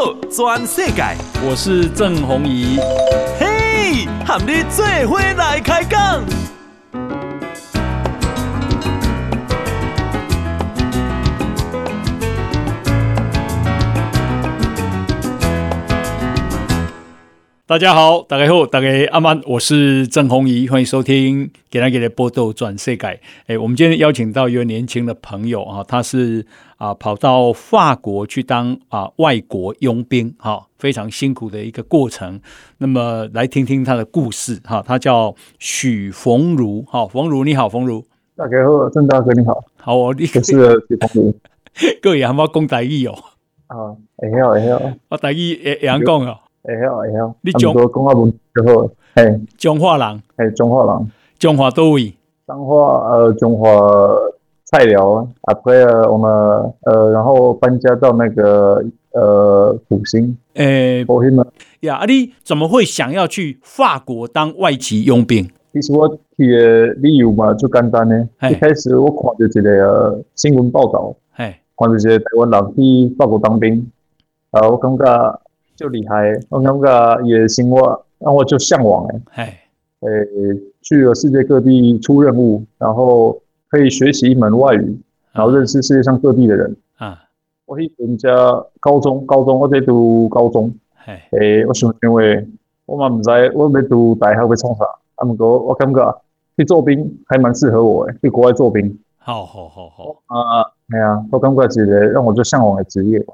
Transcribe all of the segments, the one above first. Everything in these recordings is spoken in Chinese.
道全世界，我是郑宏仪。嘿，和你做伙来开讲。大家好，大家好，大家阿曼，我是郑宏仪，欢迎收听《给他给的报道转世界》。哎，我们今天邀请到一位年轻的朋友啊，他是啊跑到法国去当啊外国佣兵，哈，非常辛苦的一个过程。那么来听听他的故事哈，他叫许冯儒，好，冯儒你好，冯儒。大家好，郑大哥你好。好，我你是许冯儒。各位还冇讲台语哦。啊，会晓会晓。我台语会会晓讲哦。会晓会晓，你中国讲话文就好。嘿，中华人，嘿，中华人，中华多位，中华呃，中华菜寮啊，对了，我们呃，然后搬家到那个呃，复兴。诶，复兴吗？呀，啊，你怎么会想要去法国当外籍佣兵？其实我去的理由嘛，就简单呢。一开始我看到一个新闻报道，嘿，看到一个台湾人去法国当兵，啊，我感觉。就厉害，我感觉也行我，然后我就向往哎，诶，去了世界各地出任务，然后可以学习一门外语，然后认识世界上各地的人。啊，我去人家高中，高中我在读高中，诶，我想因为我嘛唔知我没读大学要创啥，啊，不过我感觉去做兵还蛮适合我诶，去国外做兵。好好好好啊，系啊，我感觉是个让我就向往的职业。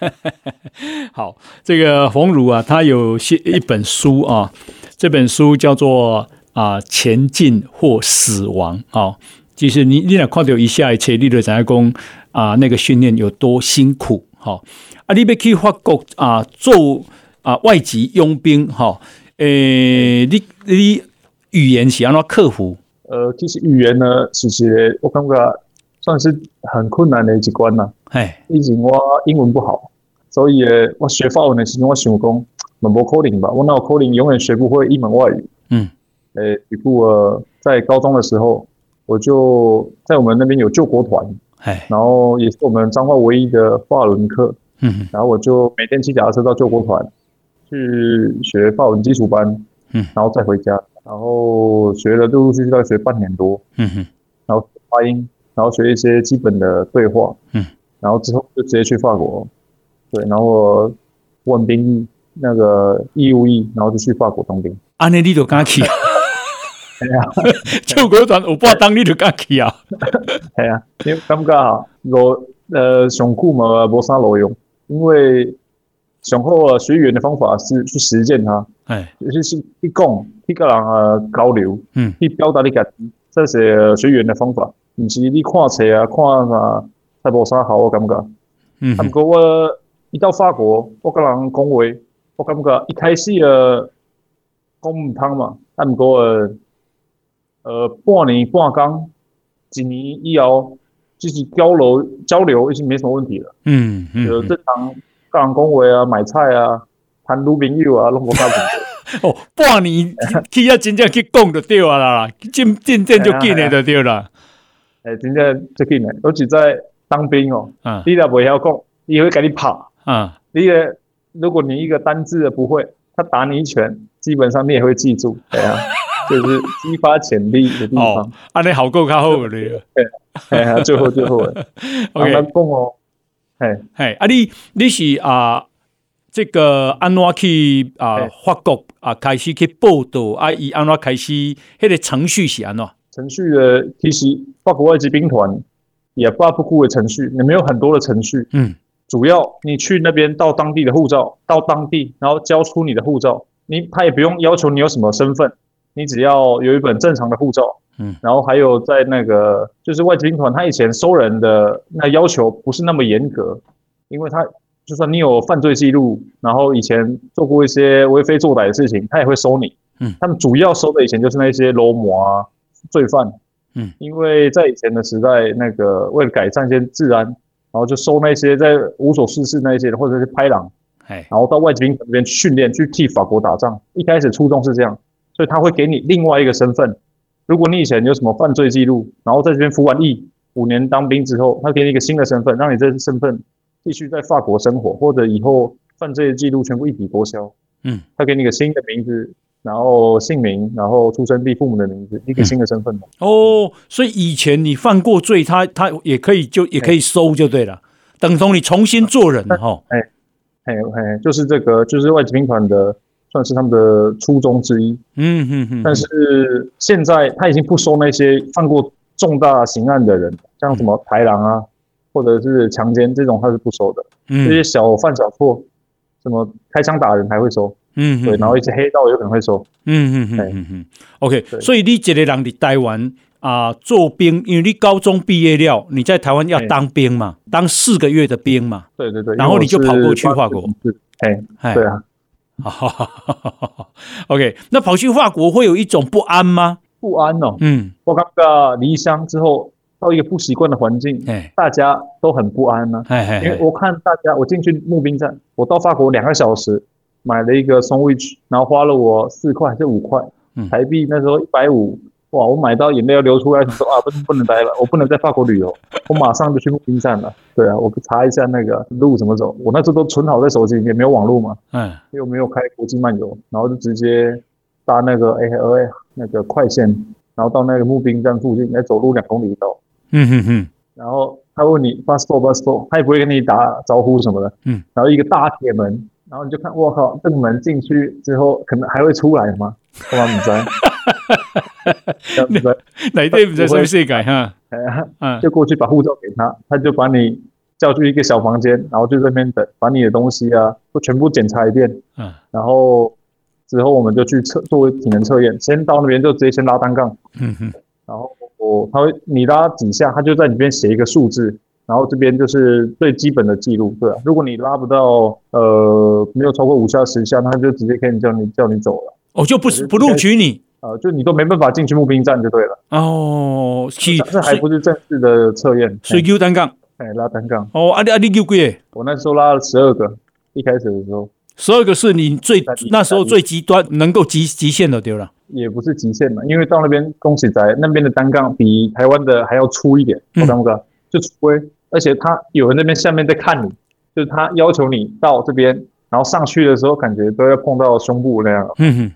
好，这个冯儒啊，他有写一本书啊，这本书叫做啊《前进或死亡》啊。其实你你俩看到一下一切，你就知道讲啊，那个训练有多辛苦。哈啊，你要去法国啊做啊外籍佣兵哈。诶，你你语言是安怎克服？呃，其实语言呢，其实我感觉算是很困难的一关呐。哎，毕竟我英文不好，所以我学法文的时候，我想讲，没可能吧？我那可能永远学不会一门外语。嗯，诶，比如我在高中的时候，我就在我们那边有救国团，哎，然后也是我们彰化唯一的法文课。嗯，然后我就每天骑脚踏车到救国团去学法文基础班，嗯，然后再回家，然后学了陆陆续续大概学半年多。嗯哼，然后发音，然后学一些基本的对话。嗯。然后之后就直接去法国，对，然后我问兵役那个义务役，然后就去法国当兵。安内利就敢去 啊？系啊，救国团有半当你就敢去啊？系啊，因为感觉啊我呃上课嘛无啥路用，因为上好啊学语言的方法是去实践它，哎，就是去讲，去跟人啊交流，嗯，去表达你自己，这是学语言的方法。唔是你看册啊，看啊，太无啥好，我感觉。嗯。不过我一到法国，我跟人讲话，我感觉一开始呃讲唔通嘛。啊，不过呃半年半工，一年以后，就是交流交流已经没什么问题了。嗯嗯。就正常跟人讲话啊，买菜啊，谈女朋友啊，拢无啥问题。哦，半年 去啊真正去讲就对啊啦，进进店就进来就对了。诶，真正就进来，尤其在。当兵哦，嗯，你也不要讲，你会给你拍，嗯，你也如果你一个单字的不会，他打你一拳，基本上你也会记住，对啊，就是激发潜力的地方。啊，你好够卡好的，对，哎，最后最后，OK，讲哦，嘿，嘿，啊，你你是啊，这个安怎去啊法国啊开始去报道啊，以安怎开始，迄个程序是安怎？程序的其实法国外籍兵团。也发不顾的程序，你没有很多的程序。嗯，主要你去那边到当地的护照，到当地然后交出你的护照，你他也不用要求你有什么身份，你只要有一本正常的护照。嗯，然后还有在那个就是外籍兵团，他以前收人的那要求不是那么严格，因为他就算你有犯罪记录，然后以前做过一些为非作歹的事情，他也会收你。嗯，他们主要收的以前就是那些流氓啊、罪犯。嗯，因为在以前的时代，那个为了改善一些治安，然后就收那些在无所事事那些的，或者是拍狼，然后到外籍兵团那边训练，去替法国打仗。一开始初衷是这样，所以他会给你另外一个身份。如果你以前有什么犯罪记录，然后在这边服完役五年当兵之后，他给你一个新的身份，让你这身份继续在法国生活，或者以后犯罪的记录全部一笔勾销。嗯，他给你个新的名字，然后姓名，然后出生地、父母的名字，一个新的身份。哦，所以以前你犯过罪，他他也可以就也可以收就对了，等同你重新做人哈。哎哎哎，就是这个，就是外籍兵团的。算是他们的初衷之一，嗯嗯嗯。但是现在他已经不收那些犯过重大刑案的人，像什么豺狼啊，或者是强奸这种，他是不收的。嗯。这些小犯小错，什么开枪打人还会收。嗯。对，然后一些黑道有可能会收。嗯嗯嗯嗯嗯。OK，所以你这个人在台湾啊做兵，因为你高中毕业了，你在台湾要当兵嘛，当四个月的兵嘛。对对对。然后你就跑过去法国。哎，对啊。哈哈哈！OK，那跑去法国会有一种不安吗？不安哦，嗯，我刚刚离乡之后到一个不习惯的环境，哎，大家都很不安呢。哎，因为我看大家，我进去募兵站，我到法国两个小时，买了一个 sandwich，然后花了我四块还是五块台币，那时候一百五。哇！我买到眼泪要流出来，说啊，不不能待了，我不能在法国旅游，我马上就去募兵站了。对啊，我查一下那个路怎么走，我那时候都存好在手机里面，没有网络嘛，嗯，又没有开国际漫游，然后就直接搭那个 AIR 那个快线，然后到那个募兵站附近，再走路两公里到。嗯哼哼。然后他问你 passport passport，他也不会跟你打招呼什么的。嗯。然后一个大铁门，然后你就看，我靠，这个门进去之后，可能还会出来吗？我帮你摘。哪对不在什么世界哈？嗯，就过去把护照给他，他就把你叫去一个小房间，然后就在那边等，把你的东西啊都全部检查一遍。嗯，然后之后我们就去测作为体能测验，先到那边就直接先拉单杠。嗯哼，然后我他会你拉几下，他就在里边写一个数字，然后这边就是最基本的记录。对啊，如果你拉不到呃没有超过五下十下，他就直接可以叫你叫你走了。哦，就不是不录取你。呃，就你都没办法进去募兵站就对了哦，这还不是正式的测验，所以丢单杠，哎，拉单杠。哦，阿里阿里丢贵，我那时候拉了十二个，一开始的时候，十二个是你最那时候最极端能够极极限的丢了，也不是极限嘛，因为到那边恭喜仔那边的单杠比台湾的还要粗一点，我刚刚就粗，而且他有人那边下面在看你，就是他要求你到这边，然后上去的时候感觉都要碰到胸部那样，嗯哼。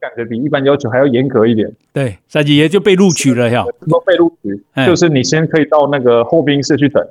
感觉比一般要求还要严格一点。对，三级爷就被录取了，要都被录取，就是你先可以到那个候兵室去等，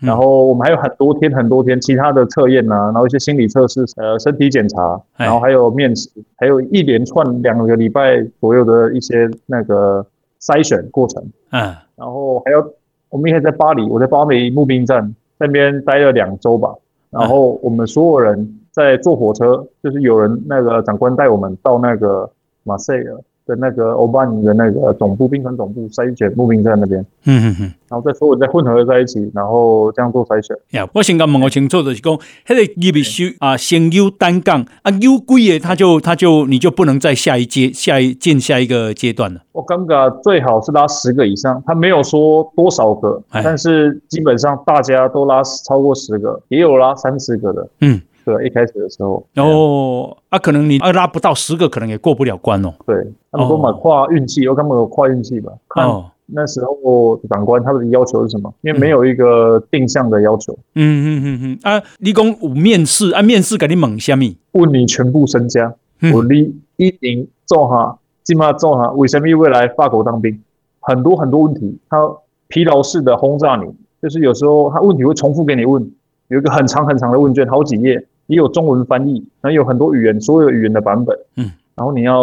然后我们还有很多天很多天其他的测验啊，然后一些心理测试，呃，身体检查，然后还有面试，还有一连串两个礼拜左右的一些那个筛选过程。嗯，然后还有我们也在巴黎，我在巴黎募兵站那边待了两周吧，然后我们所有人。在坐火车，就是有人那个长官带我们到那个马赛尔的那个欧巴尼的那个总部兵团总部筛选募兵站那边，嗯嗯嗯，然后再所有再混合在一起，然后这样做筛选。呀，我先讲问个清楚，就是讲，那个你必须啊先有单杠啊有贵的，他就他就你就不能再下一阶下一进下一个阶段了。我感觉最好是拉十个以上，他没有说多少个，但是基本上大家都拉超过十个，也有拉三十个的，嗯。对，一开始的时候，哦，啊，可能你啊拉不到十个，可能也过不了关哦。对，他们说嘛，跨运气，我根本有跨运气吧。看那时候长官他们的要求是什么？因为没有一个定向的要求。嗯嗯嗯嗯。啊，你讲有面试啊，面试给你问什么？问你全部身家。我你一定做哈，起码做哈，为什么未来法国当兵？很多很多问题，他疲劳式的轰炸你，就是有时候他问题会重复给你问。有一个很长很长的问卷，好几页，也有中文翻译，然后有很多语言，所有语言的版本。嗯，然后你要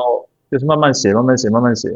就是慢慢写，慢慢写，慢慢写，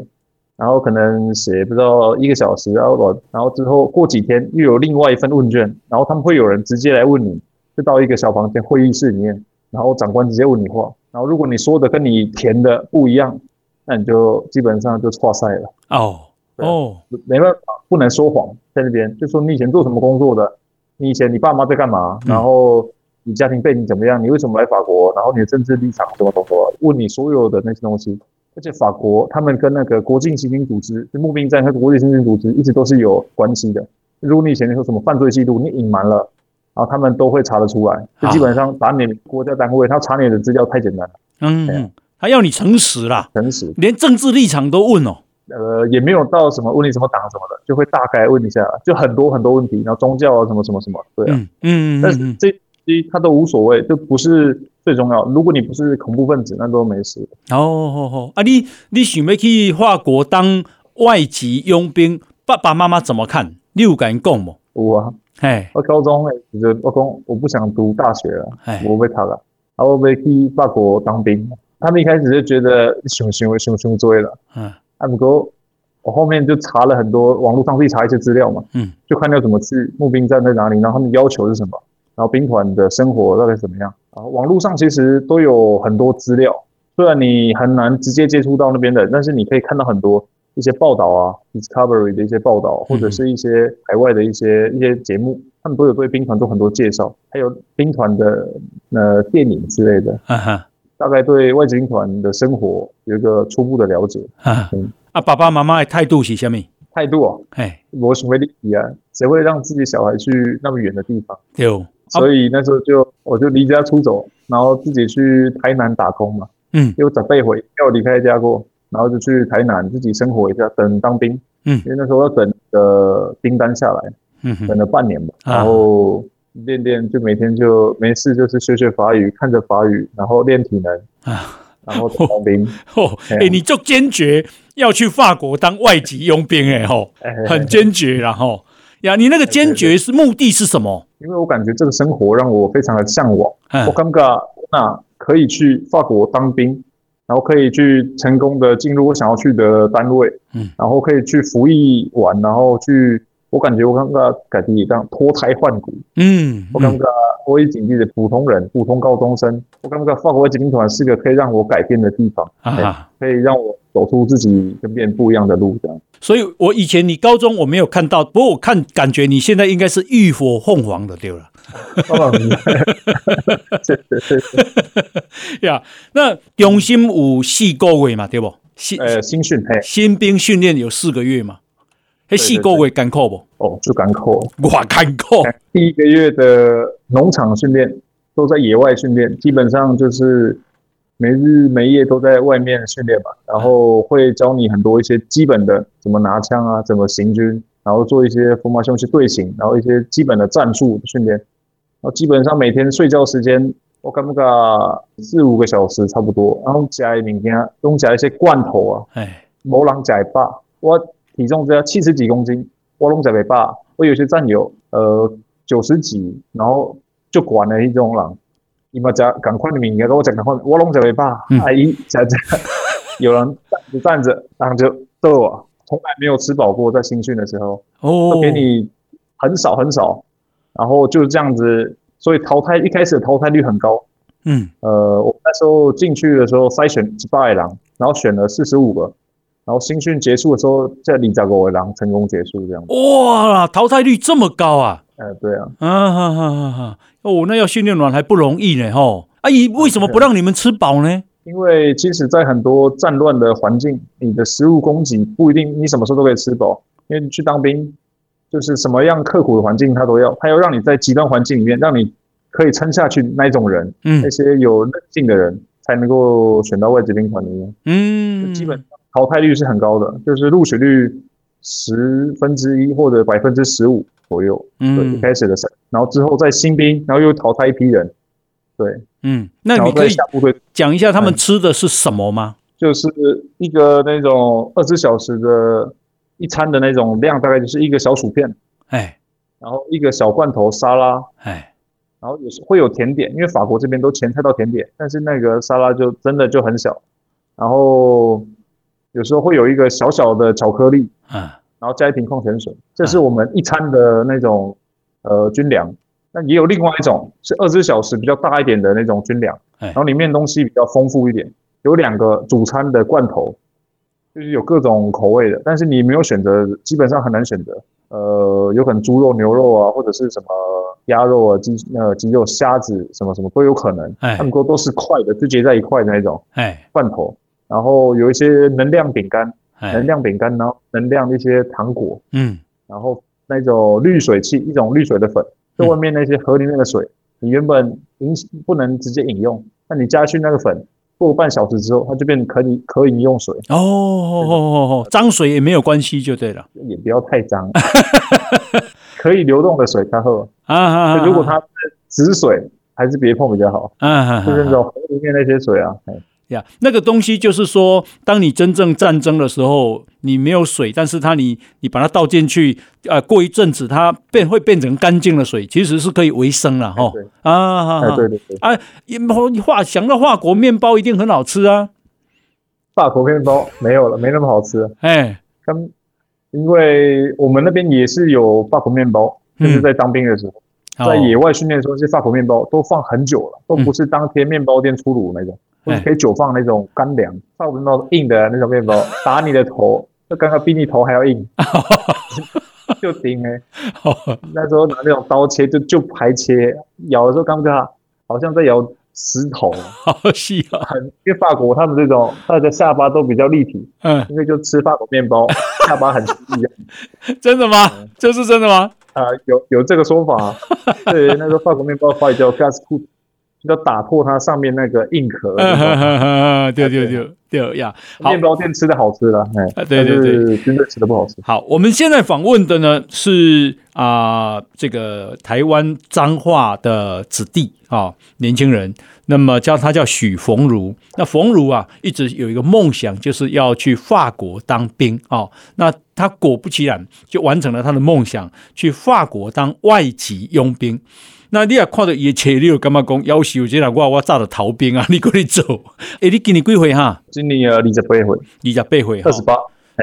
然后可能写不到一个小时，然后然后之后过几天又有另外一份问卷，然后他们会有人直接来问你，就到一个小房间会议室里面，然后长官直接问你话，然后如果你说的跟你填的不一样，那你就基本上就错赛了。哦哦，没办法，不能说谎，在那边就说你以前做什么工作的。你以前你爸妈在干嘛？然后你家庭背景怎么样？你为什么来法国？然后你的政治立场什么什么？问你所有的那些东西。而且法国他们跟那个国际刑警组织，就募兵站和国际刑警组织一直都是有关系的。如果你以前你说什么犯罪记录，你隐瞒了，然后他们都会查得出来。就基本上把你国家单位，他查你的资料太简单了。嗯，他要你诚实啦，诚实，连政治立场都问哦。呃，也没有到什么问你什么党什么的，就会大概问一下，就很多很多问题，然后宗教啊什么什么什么，对啊，嗯，嗯，但是这些他都无所谓，就不是最重要。如果你不是恐怖分子，那都没事。哦哦哦，啊，你你想要去法国当外籍佣兵，爸爸妈妈怎么看？你有敢讲吗？有啊，哎，我高中诶，就我讲我不想读大学了，我被他了，然后我被去法国当兵。他们一开始就觉得熊熊熊熊追了，嗯，啊不过我后面就查了很多网络上自己查一些资料嘛，嗯，就看要怎么去募兵站在哪里，然后他们要求是什么，然后兵团的生活大概怎么样，然后网络上其实都有很多资料，虽然你很难直接接触到那边的，但是你可以看到很多一些报道啊，Discovery 的一些报道，或者是一些海外的一些一些节目，他们都有对兵团做很多介绍，还有兵团的呃电影之类的，哈哈。大概对外籍兵团的生活有一个初步的了解啊。嗯、啊，爸爸妈妈的态度是什么？态度啊，哎，我什么利益啊？谁会让自己小孩去那么远的地方？有、哦，所以那时候就我就离家出走，然后自己去台南打工嘛。嗯，又准备回要离开家过，然后就去台南自己生活一下，等当兵。嗯，因为那时候要等的兵单下来，嗯，等了半年吧，啊、然后。练练就每天就没事，就是学学法语，看着法语，然后练体能啊，然后当兵。哦，哎、欸，你就坚决要去法国当外籍佣兵，哎吼，很坚决，然后呀，你那个坚决是目的是什么？因为我感觉这个生活让我非常的向往。我感觉那可以去法国当兵，然后可以去成功的进入我想要去的单位，嗯，然后可以去服役完，然后去。我感觉我刚刚改变这样脱胎换骨，嗯，我刚刚我已经是普通人，普通高中生。我刚刚法国外籍兵团是个可以让我改变的地方，啊，可以让我走出自己跟别人不一样的路，这样。所以，我以前你高中我没有看到，不过我看感觉你现在应该是浴火凤凰的，对了。是是是，呀，那中心有四个月嘛，对不？新呃新训，嘿，新兵训练有四个月嘛。哎，四个月艰苦不？哦，就艰苦，哇，艰苦！第一个月的农场训练都在野外训练，基本上就是没日没夜都在外面训练吧。然后会教你很多一些基本的，怎么拿枪啊，怎么行军，然后做一些 formation 去队形，然后一些基本的战术训练。然后基本上每天睡觉时间，我感觉四五个小时差不多。然后加一明天用加一些罐头啊，哎，没人吃饱我。体重只要七十几公斤，我拢在袂饱。我有些战友，呃，九十几，然后就管了一种人，你们讲赶快的名言跟我讲赶快，我拢在袂饱。阿姨在这，有人站着站着，然后就逗我，从来没有吃饱过，在新训的时候，哦，给你很少很少，然后就是这样子，所以淘汰一开始的淘汰率很高。嗯，呃，我那时候进去的时候筛选几百人，然后选了四十五个。然后新训结束的时候，在里加国维朗成功结束这样。哇，淘汰率这么高啊！呃，对啊。啊哈哈哈哈！哦，那要训练完还不容易呢，吼。阿姨为什么不让你们吃饱呢？因为其实，在很多战乱的环境，你的食物供给不一定你什么时候都可以吃饱。因为你去当兵，就是什么样刻苦的环境他都要，他要让你在极端环境里面，让你可以撑下去那一种人，嗯，那些有韧性的人才能够选到外籍兵团里面，嗯，基本。淘汰率是很高的，就是录取率十分之一或者百分之十五左右。嗯，对，一开始的时候，然后之后再新兵，然后又淘汰一批人。对，嗯，那你可以讲一下他们吃的是什么吗？就是一个那种二十小时的一餐的那种量，大概就是一个小薯片，哎，然后一个小罐头沙拉，哎，然后有时会有甜点，因为法国这边都前菜到甜点，但是那个沙拉就真的就很小，然后。有时候会有一个小小的巧克力，啊，然后加一瓶矿泉水，这是我们一餐的那种呃军粮。那也有另外一种是二十四小时比较大一点的那种军粮，然后里面东西比较丰富一点，有两个主餐的罐头，就是有各种口味的，但是你没有选择，基本上很难选择。呃，有可能猪肉、牛肉啊，或者是什么鸭肉啊、鸡呃鸡肉、虾子什么什么都有可能。他们说都是块的，就结在一块的那种，哎，罐头。然后有一些能量饼干，能量饼干，然后能量一些糖果，嗯，然后那种滤水器，一种滤水的粉，就外面那些河里面的水，你原本饮不能直接饮用，那你加去那个粉，过半小时之后，它就变成可以可饮用水。哦哦哦哦，脏水也没有关系就对了，也不要太脏，可以流动的水，它喝啊。如果它是止水，还是别碰比较好。啊，就是那种河里面那些水啊。呀，那个东西就是说，当你真正战争的时候，你没有水，但是它你你把它倒进去，呃，过一阵子它变会变成干净的水，其实是可以维生了哈。啊，对对对啊，化想到法国面包一定很好吃啊。法国面包没有了，没那么好吃。哎，刚因为我们那边也是有法国面包，就是在当兵的时候，在野外训练的时候，这些法国面包都放很久了，都不是当天面包店出炉那种。或者可以久放那种干粮，差不多那种硬的那种面包，打你的头，那刚刚比你头还要硬，就顶哎。那时候拿那种刀切，就就排切，咬的时候刚刚好像在咬石头，好细啊。因为法国他们这种他的下巴都比较立体，嗯，因为就吃法国面包，下巴很细。真的吗？这是真的吗？啊，有有这个说法。对，那个法国面包法语叫 casse-croûte 要打破它上面那个硬壳。对对对对呀！面包店吃的好吃了，哎，对对对，军队吃的不好吃。好，我们现在访问的呢是啊，这个台湾彰化的子弟啊，年轻人。那么叫他叫许逢儒。那逢儒啊，一直有一个梦想，就是要去法国当兵啊。那他果不其然，就完成了他的梦想，去法国当外籍佣兵。那你也看到伊的车，你有感觉讲？夭寿这个我我早就逃兵啊！你过来走。哎，你今年几岁哈？今年啊二十八岁，二十八岁，二十八，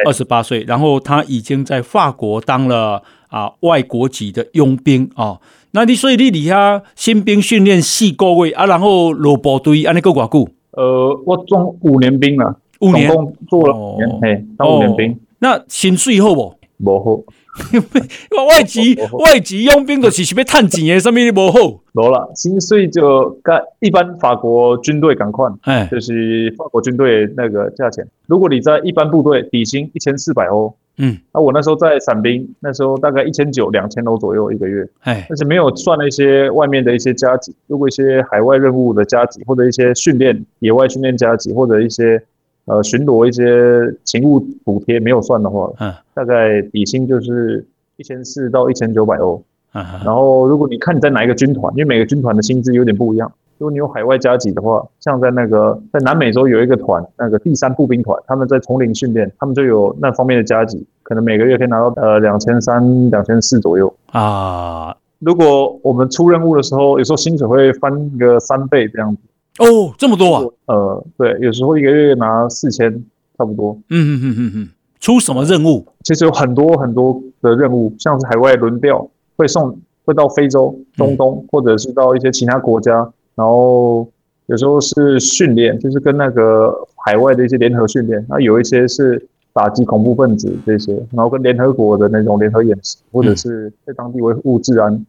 二十八岁。然后他已经在法国当了啊外国籍的佣兵啊。那你所以你底下新兵训练四个月啊，然后落部队，安尼够偌久？呃，我中五年兵了，五年总共做了五年，嘿，当五年兵。哦、那薪水好不？无好。外籍 外籍佣兵就是是要赚钱的，什么都无好。无啦，薪水就跟一般法国军队同款，哎，就是法国军队那个价钱。如果你在一般部队，底薪一千四百欧，嗯，那我那时候在伞兵，那时候大概一千九两千欧左右一个月，哎，但是没有算那些外面的一些加急，如果一些海外任务的加急，或者一些训练野外训练加急，或者一些。呃，巡逻一些勤务补贴没有算的话，嗯，大概底薪就是一千四到一千九百欧，嗯，然后如果你看你在哪一个军团，因为每个军团的薪资有点不一样。如果你有海外加急的话，像在那个在南美洲有一个团，那个第三步兵团，他们在丛林训练，他们就有那方面的加急，可能每个月可以拿到呃两千三、两千四左右啊。如果我们出任务的时候，有时候薪水会翻个三倍这样子。哦，这么多啊！呃，对，有时候一个月拿四千，差不多。嗯嗯嗯嗯嗯。出什么任务？其实有很多很多的任务，像是海外轮调，会送，会到非洲、中东，或者是到一些其他国家。然后有时候是训练，就是跟那个海外的一些联合训练。那有一些是打击恐怖分子这些，然后跟联合国的那种联合演习，或者是在当地维护治安、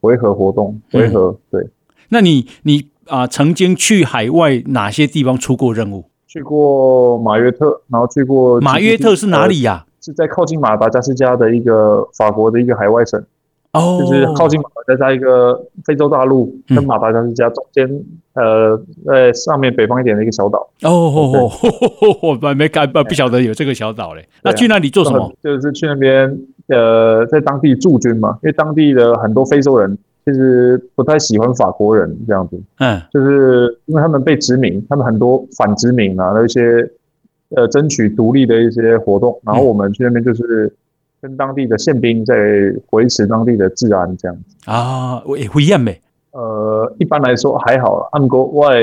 维和活动、维和。对。那你你。啊，曾经去海外哪些地方出过任务？去过马约特，然后去过马约特是哪里呀？是在靠近马达加斯加的一个法国的一个海外省，哦，就是靠近马达加斯加一个非洲大陆跟马达加斯加中间，呃，在上面北方一点的一个小岛。哦，我还没看不不晓得有这个小岛嘞。那去那里做什么？就是去那边，呃，在当地驻军嘛，因为当地的很多非洲人。其实不太喜欢法国人这样子，嗯，就是因为他们被殖民，他们很多反殖民啊，那些呃争取独立的一些活动，然后我们去那边就是跟当地的宪兵在维持当地的治安这样子啊，我也会厌没？呃，一般来说还好，按国外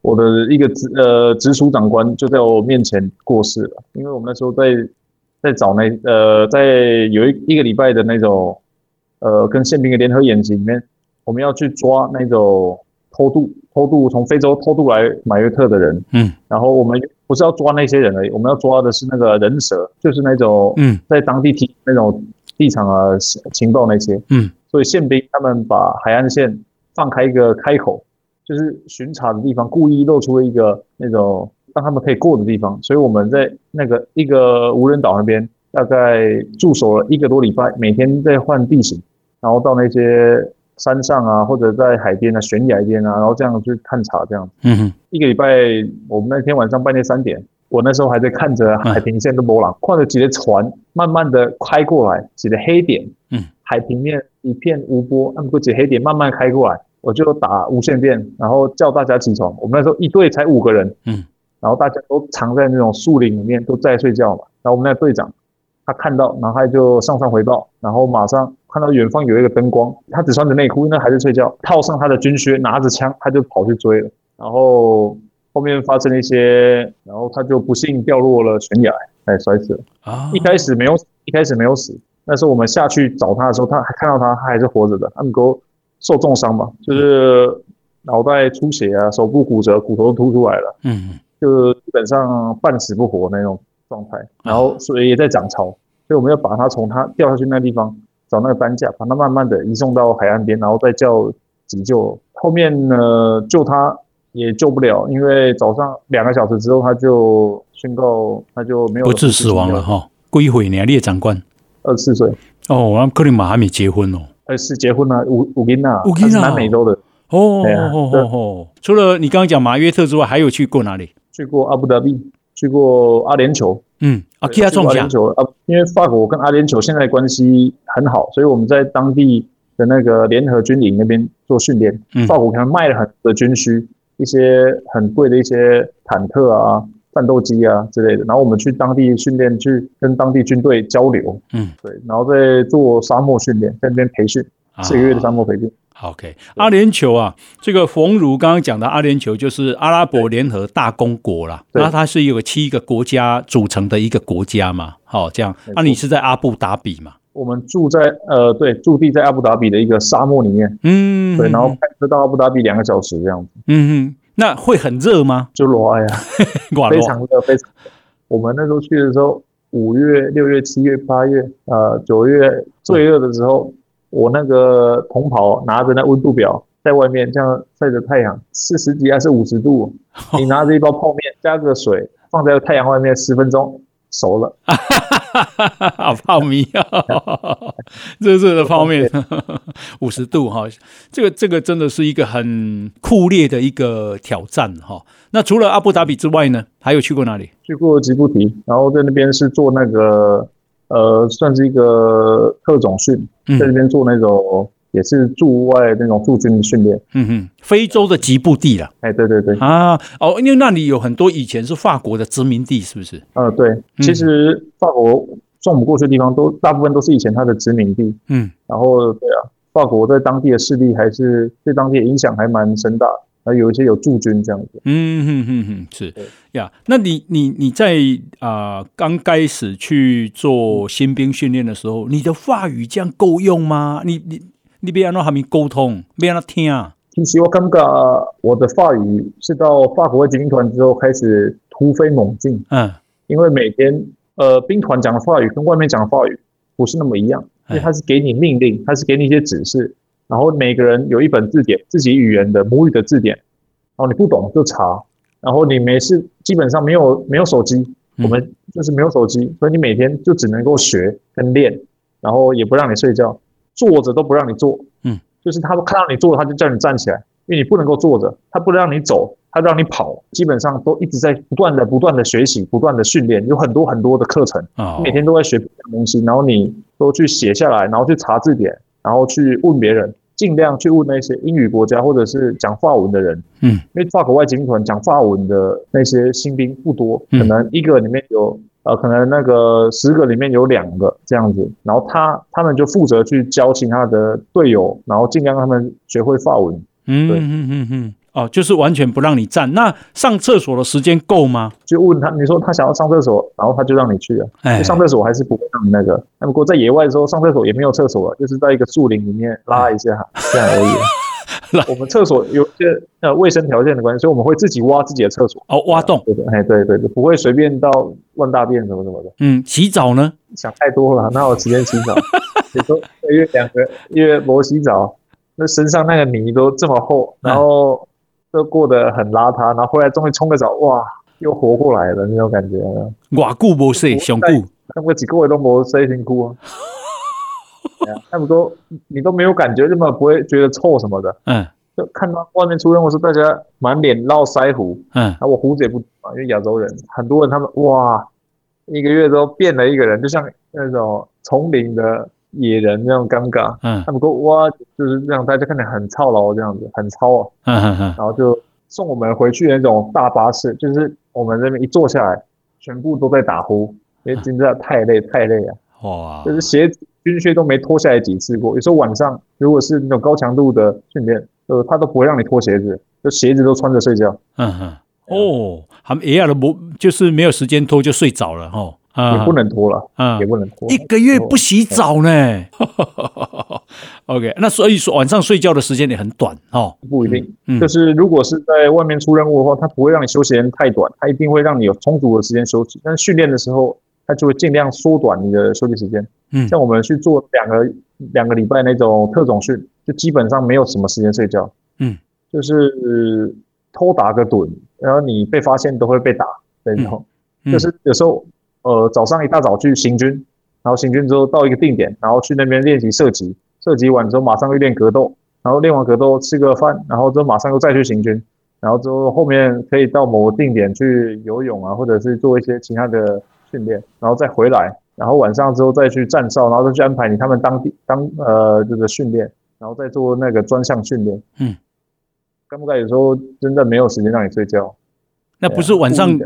我的一个直呃直属长官就在我面前过世了，因为我们那时候在在找那呃在有一一个礼拜的那种。呃，跟宪兵的联合演习里面，我们要去抓那种偷渡、偷渡从非洲偷渡来马约特的人。嗯，然后我们不是要抓那些人而已，我们要抓的是那个人蛇，就是那种嗯，在当地提那种地场啊情报那些。嗯，所以宪兵他们把海岸线放开一个开口，就是巡查的地方，故意露出了一个那种让他们可以过的地方。所以我们在那个一个无人岛那边，大概驻守了一个多礼拜，每天在换地形。然后到那些山上啊，或者在海边啊、悬崖边啊，然后这样去探查这样。嗯哼，一个礼拜，我们那天晚上半夜三点，我那时候还在看着海平线的波浪，看着几个船慢慢的开过来，几个黑点，嗯，海平面一片无波，那么几个黑点慢慢开过来，我就打无线电，然后叫大家起床。我们那时候一队才五个人，嗯，然后大家都藏在那种树林里面，都在睡觉嘛。然后我们那队长他看到，然后他就上上回报，然后马上。看到远方有一个灯光，他只穿着内裤，那还在睡觉，套上他的军靴，拿着枪，他就跑去追了。然后后面发生了一些，然后他就不幸掉落了悬崖，哎，摔死了。啊！一开始没有，一开始没有死。那时候我们下去找他的时候，他还看到他，他还是活着的。他们都受重伤嘛，就是脑袋出血啊，手部骨折，骨头都凸出来了。嗯，就基本上半死不活那种状态。然后所以也在涨潮，所以我们要把它从它掉下去那个地方。找那个担架，把它慢慢的移送到海岸边，然后再叫急救。后面呢，救他也救不了，因为早上两个小时之后他就宣告他就没有不治死亡了哈。归回呢，列长官，二十四岁。哦，我克里马还没结婚哦。呃，是结婚了，五五金啊，他是南美洲的。哦哦哦哦。除了你刚刚讲马约特之外，还有去过哪里？去过阿布达比，去过阿联酋。嗯，啊，其他中奖啊，因为法国跟阿联酋现在关系很好，所以我们在当地的那个联合军营那边做训练。嗯，法国可能卖了很多的军需，一些很贵的一些坦克啊、战斗机啊之类的，然后我们去当地训练，去跟当地军队交流。嗯，对，然后再做沙漠训练，在那边培训，四个月的沙漠培训。OK，阿联酋啊，这个冯如刚刚讲的阿联酋就是阿拉伯联合大公国啦，那它是有七个国家组成的一个国家嘛，好，这样，那你是在阿布达比嘛？我们住在呃，对，驻地在阿布达比的一个沙漠里面，嗯，对，然后开车到阿布达比两个小时这样子，嗯哼，那会很热吗？就热呀，非常热，非常热。我们那时候去的时候，五月、六月、七月、八月，呃，九月最热的时候。我那个同袍拿着那温度表在外面这样晒着太阳，四十几还是五十度？你拿着一包泡面加个水放在太阳外面十分钟熟了，好泡米啊！热热的泡面，五十度哈，这个这个真的是一个很酷烈的一个挑战哈。那除了阿布达比之外呢，还有去过哪里？去过吉布提，然后在那边是做那个。呃，算是一个特种训，在这边做那种、嗯、也是驻外那种驻军的训练。嗯哼，非洲的吉布地了。哎，对对对。啊，哦，因为那里有很多以前是法国的殖民地，是不是？呃，对。其实法国送不过去的地方都，都大部分都是以前它的殖民地。嗯。然后，对啊，法国在当地的势力还是对当地的影响还蛮深大。啊，有一些有驻军这样子，嗯哼哼哼，是呀。那你你你在啊刚开始去做新兵训练的时候，你的话语这样够用吗？你你你别让他们沟通，别让他听啊。其实我感觉我的法语是到法国外籍兵团之后开始突飞猛进，嗯，因为每天呃兵团讲的法语跟外面讲的法语不是那么一样，因为他是给你命令，他是给你一些指示。然后每个人有一本字典，自己语言的母语的字典，然后你不懂就查，然后你没事，基本上没有没有手机，我们就是没有手机，所以你每天就只能够学跟练，然后也不让你睡觉，坐着都不让你坐，嗯，就是他看到你坐，他就叫你站起来，因为你不能够坐着，他不让你走，他让你跑，基本上都一直在不断的不断的学习，不断的训练，有很多很多的课程，啊，每天都在学东西，然后你都去写下来，然后去查字典，然后去问别人。尽量去问那些英语国家或者是讲法文的人，嗯，因为法国外籍兵团讲法文的那些新兵不多，可能一个里面有呃，可能那个十个里面有两个这样子，然后他他们就负责去教其他的队友，然后尽量让他们学会法文，嗯嗯嗯嗯。哦，就是完全不让你站。那上厕所的时间够吗？就问他，你说他想要上厕所，然后他就让你去了。哎，上厕所还是不会让你那个。那不过在野外的时候上厕所也没有厕所了，就是在一个树林里面拉一下这样而已。我们厕所有些呃卫生条件的关系，所以我们会自己挖自己的厕所。哦，挖洞。对对，哎对对对，不会随便到乱大便什么什么的。嗯，洗澡呢？想太多了，哪有时间洗澡？你说一个月两个月没洗澡，那身上那个泥都这么厚，然后。都过得很邋遢，然后后来终于冲个澡，哇，又活过来了那种感觉。外久没洗，上久，那个几个月都没洗，辛苦啊。差不多你都没有感觉，根本不会觉得臭什么的。嗯，就看到外面出任务时，大家满脸络腮胡。嗯，然后我胡子也不啊，因为亚洲人很多人，他们哇，一个月都变了一个人，就像那种丛林的野人那种尴尬。嗯，他们说哇，就是这样，大家看起来很操劳这样子，很操啊。嗯嗯嗯，然后就送我们回去那种大巴士，就是我们这边一坐下来，全部都在打呼，因为真的太累太累了。哇，就是鞋子。军靴都没脱下来几次过，有时候晚上如果是那种高强度的训练，呃，他都不会让你脱鞋子，就鞋子都穿着睡觉。嗯哼，哦，他们一样的不就是没有时间脱就睡着了哈，啊，也不能拖了，嗯，也不能拖，一个月不洗澡呢。OK，那所以说晚上睡觉的时间也很短哦，不一定，嗯，就是如果是在外面出任务的话，他不会让你休息时间太短，他一定会让你有充足的时间休息，但是训练的时候。他就会尽量缩短你的休息时间。嗯，像我们去做两个两个礼拜那种特种训，就基本上没有什么时间睡觉。嗯，就是偷打个盹，然后你被发现都会被打那种。就是有时候，呃，早上一大早去行军，然后行军之后到一个定点，然后去那边练习射击，射击完之后马上又练格斗，然后练完格斗吃个饭，然后之后马上又再去行军，然后之后后面可以到某个定点去游泳啊，或者是做一些其他的。训练，然后再回来，然后晚上之后再去站哨，然后再去安排你他们当地当呃这个训练，然后再做那个专项训练。嗯，干不干有时候真的没有时间让你睡觉。那不是晚上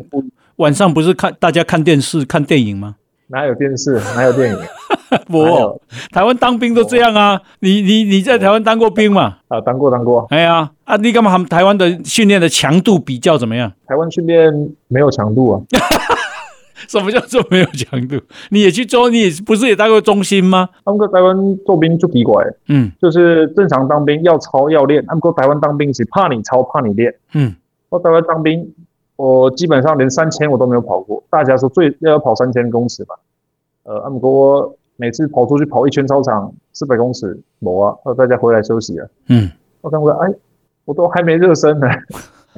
晚上不是看大家看电视看电影吗？哪有电视？哪有电影？不，台湾当兵都这样啊！你你你在台湾当过兵嘛？啊，当过当过。哎呀，啊，你干嘛？台湾的训练的强度比较怎么样？台湾训练没有强度啊。什么叫做没有强度？你也去做，你也不是也当过中心吗？他们在台湾做兵就奇怪，嗯，就是正常当兵要操要练，他们在台湾当兵是怕你操怕你练，嗯，我台湾当兵，我基本上连三千我都没有跑过。大家说最要跑三千公尺吧，呃，阿姆哥每次跑出去跑一圈操场四百公尺，没啊，呃，大家回来休息啊，嗯，我看过，哎，我都还没热身呢。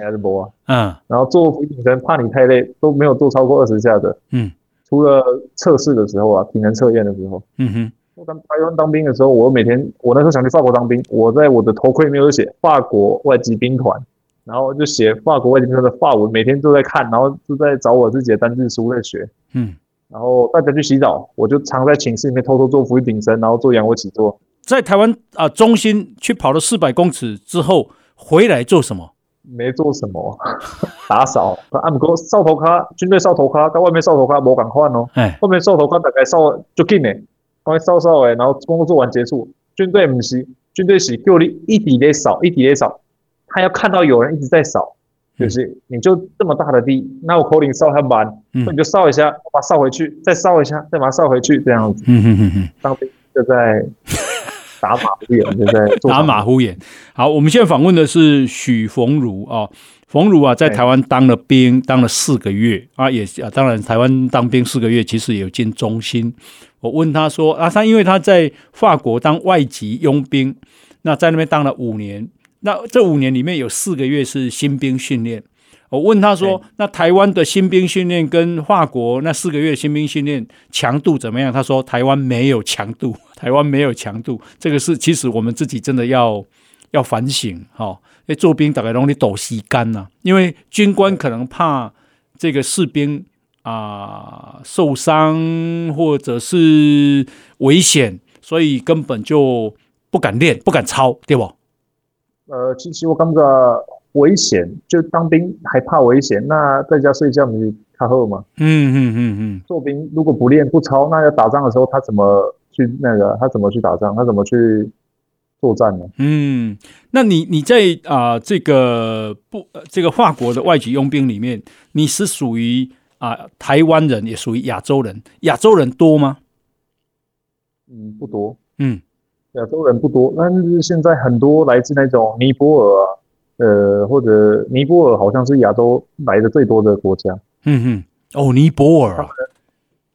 还是播啊，嗯，然后做俯卧撑，怕你太累，都没有做超过二十下的，嗯，除了测试的时候啊，体能测验的时候，嗯哼，我当台湾当兵的时候，我每天，我那时候想去法国当兵，我在我的头盔里面有写法国外籍兵团，然后就写法国外籍兵团的法文，每天都在看，然后就在找我自己的单字书在学，嗯，然后大家去洗澡，我就常在寝室里面偷偷做俯卧撑，然后做仰卧起坐。在台湾啊，中心去跑了四百公尺之后回来做什么？没做什么，打扫。啊，不过扫头卡，军队扫头卡，到外面扫头卡无共款哦。哎，外面扫头卡大概扫就紧嘞，赶快扫扫诶，然后工作做完结束。军队不是，军队是叫你一直在扫，一直在扫。他要看到有人一直在扫，就是你就这么大的地，那我口令扫他满那，你就扫一下，我把它扫回去，再扫一下，再把它扫回去，这样子。嗯哼哼哼，当兵就在。打马虎眼，就在打马虎眼。好，我们现在访问的是许逢儒啊，逢儒啊，在台湾当了兵，当了四个月啊，也啊，当然台湾当兵四个月，其实也有进中心。我问他说啊，他因为他在法国当外籍佣兵，那在那边当了五年，那这五年里面有四个月是新兵训练。我问他说：“那台湾的新兵训练跟法国那四个月新兵训练强度怎么样？”他说：“台湾没有强度，台湾没有强度。这个是其实我们自己真的要要反省哈。因为做兵大概容易抖膝干呐，因为军官可能怕这个士兵啊、呃、受伤或者是危险，所以根本就不敢练，不敢操，对不？呃，其实我感觉。”危险，就当兵还怕危险，那在家睡觉你他后吗？嗯嗯嗯嗯。做兵如果不练不操，那要打仗的时候他怎么去那个？他怎么去打仗？他怎么去作战呢？嗯，那你你在啊、呃、这个不这个法国的外籍佣兵里面，你是属于啊、呃、台湾人，也属于亚洲人？亚洲人多吗？嗯，不多。嗯，亚洲人不多，但是现在很多来自那种尼泊尔啊。呃，或者尼泊尔好像是亚洲来的最多的国家。嗯哼，哦，尼泊尔，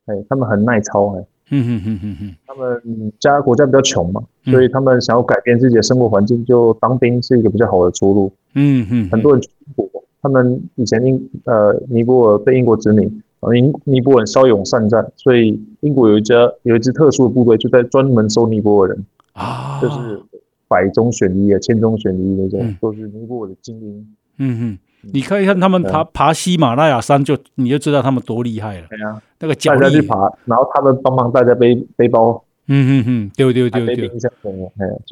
哎，他们很耐操哎。嗯哼哼哼哼，他们家国家比较穷嘛，所以他们想要改变自己的生活环境，就当兵是一个比较好的出路。嗯哼，很多人去英国，他们以前英呃尼泊尔被英国殖民，尼尼泊尔骁勇善战，所以英国有一家有一支特殊的部队，就在专门收尼泊尔人啊，就是百中选一啊，千中选一那种，嗯、都是尼泊尔的精英。嗯哼，你可以看他们爬爬喜马拉雅山就，就你就知道他们多厉害了。对啊，那个脚力大家去爬，然后他们帮忙大家背背包。嗯哼哼，对对对对。